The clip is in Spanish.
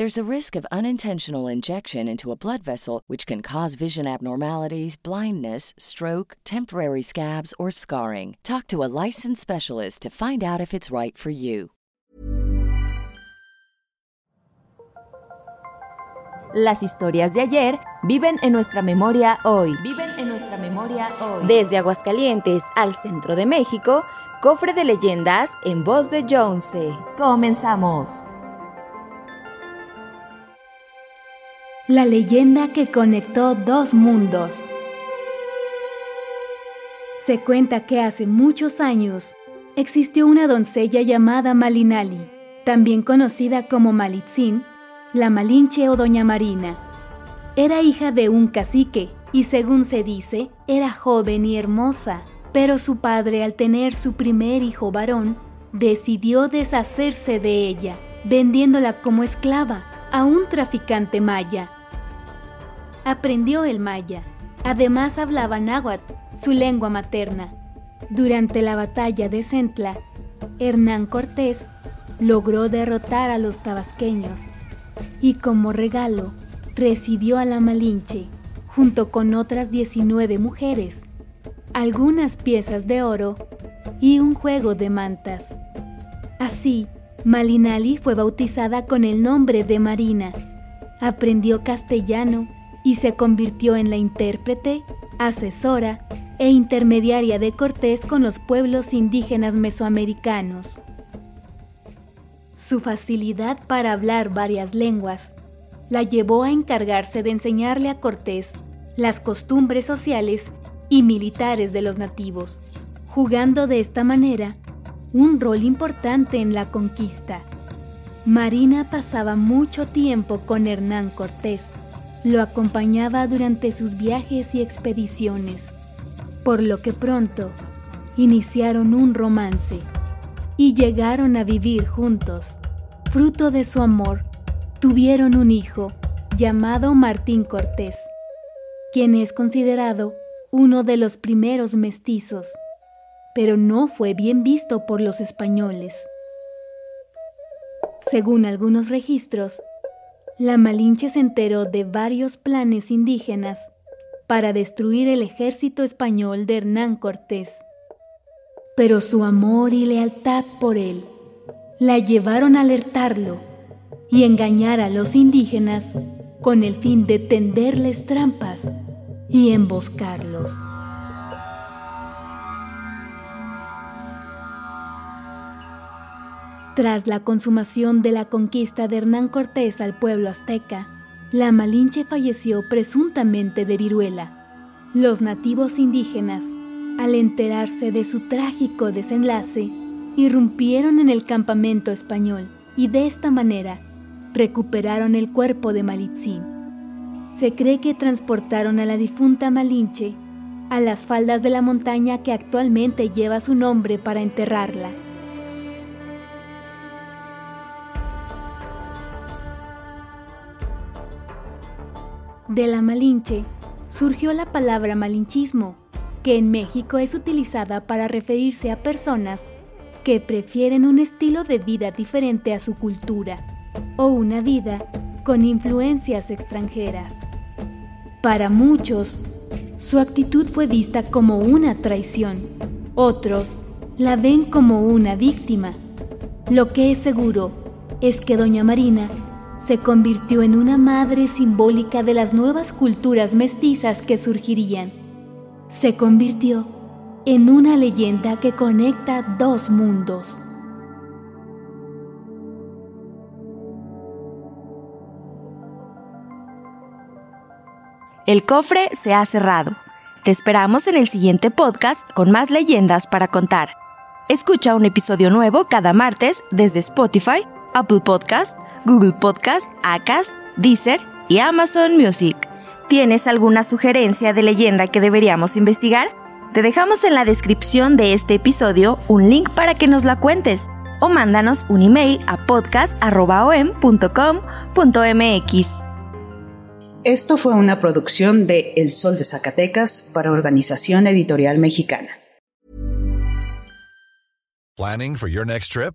There's a risk of unintentional injection into a blood vessel, which can cause vision abnormalities, blindness, stroke, temporary scabs, or scarring. Talk to a licensed specialist to find out if it's right for you. Las historias de ayer viven en nuestra memoria hoy. Viven en nuestra memoria hoy. Desde Aguascalientes al centro de México, cofre de leyendas en voz de Jonce. Comenzamos. La leyenda que conectó dos mundos. Se cuenta que hace muchos años existió una doncella llamada Malinali, también conocida como Malitzin, la Malinche o Doña Marina. Era hija de un cacique y según se dice, era joven y hermosa, pero su padre al tener su primer hijo varón, decidió deshacerse de ella, vendiéndola como esclava a un traficante maya aprendió el maya. Además hablaba náhuatl, su lengua materna. Durante la batalla de Centla, Hernán Cortés logró derrotar a los tabasqueños y como regalo recibió a la Malinche junto con otras 19 mujeres, algunas piezas de oro y un juego de mantas. Así, Malinali fue bautizada con el nombre de Marina. Aprendió castellano y se convirtió en la intérprete, asesora e intermediaria de Cortés con los pueblos indígenas mesoamericanos. Su facilidad para hablar varias lenguas la llevó a encargarse de enseñarle a Cortés las costumbres sociales y militares de los nativos, jugando de esta manera un rol importante en la conquista. Marina pasaba mucho tiempo con Hernán Cortés, lo acompañaba durante sus viajes y expediciones, por lo que pronto iniciaron un romance y llegaron a vivir juntos. Fruto de su amor, tuvieron un hijo llamado Martín Cortés, quien es considerado uno de los primeros mestizos, pero no fue bien visto por los españoles. Según algunos registros, la Malinche se enteró de varios planes indígenas para destruir el ejército español de Hernán Cortés. Pero su amor y lealtad por él la llevaron a alertarlo y engañar a los indígenas con el fin de tenderles trampas y emboscarlos. Tras la consumación de la conquista de Hernán Cortés al pueblo azteca, la Malinche falleció presuntamente de viruela. Los nativos indígenas, al enterarse de su trágico desenlace, irrumpieron en el campamento español y de esta manera recuperaron el cuerpo de Malitzin. Se cree que transportaron a la difunta Malinche a las faldas de la montaña que actualmente lleva su nombre para enterrarla. De la Malinche surgió la palabra malinchismo, que en México es utilizada para referirse a personas que prefieren un estilo de vida diferente a su cultura o una vida con influencias extranjeras. Para muchos, su actitud fue vista como una traición. Otros la ven como una víctima. Lo que es seguro es que Doña Marina se convirtió en una madre simbólica de las nuevas culturas mestizas que surgirían. Se convirtió en una leyenda que conecta dos mundos. El cofre se ha cerrado. Te esperamos en el siguiente podcast con más leyendas para contar. Escucha un episodio nuevo cada martes desde Spotify, Apple Podcast, Google Podcast, Acast, Deezer y Amazon Music. ¿Tienes alguna sugerencia de leyenda que deberíamos investigar? Te dejamos en la descripción de este episodio un link para que nos la cuentes o mándanos un email a podcast.com.mx. Esto fue una producción de El Sol de Zacatecas para Organización Editorial Mexicana. Planning for your next trip?